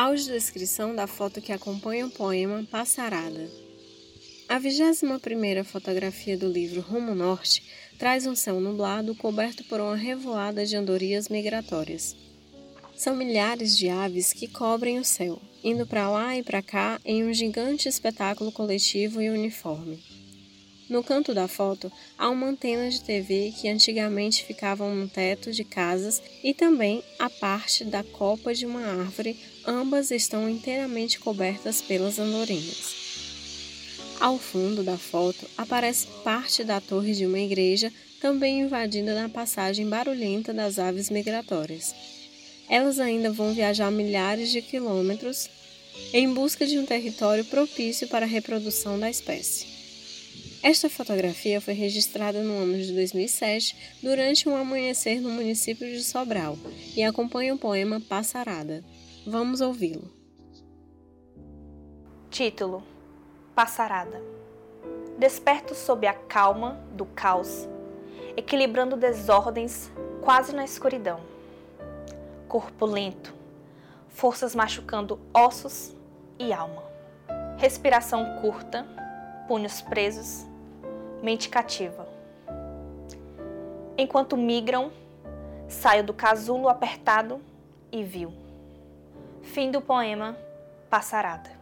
Audiodescrição da foto que acompanha o poema Passarada. A 21ª fotografia do livro Rumo Norte traz um céu nublado coberto por uma revoada de andorinhas migratórias. São milhares de aves que cobrem o céu, indo para lá e para cá em um gigante espetáculo coletivo e uniforme. No canto da foto há uma antena de TV que antigamente ficava no teto de casas e também a parte da copa de uma árvore, ambas estão inteiramente cobertas pelas andorinhas. Ao fundo da foto aparece parte da torre de uma igreja, também invadida na passagem barulhenta das aves migratórias. Elas ainda vão viajar milhares de quilômetros em busca de um território propício para a reprodução da espécie. Esta fotografia foi registrada no ano de 2007 durante um amanhecer no município de Sobral e acompanha o poema Passarada. Vamos ouvi-lo. Título: Passarada. Desperto sob a calma do caos, equilibrando desordens quase na escuridão. Corpo lento, forças machucando ossos e alma. Respiração curta, punhos presos, mente cativa. Enquanto migram, saio do casulo apertado e viu. Fim do poema Passarada.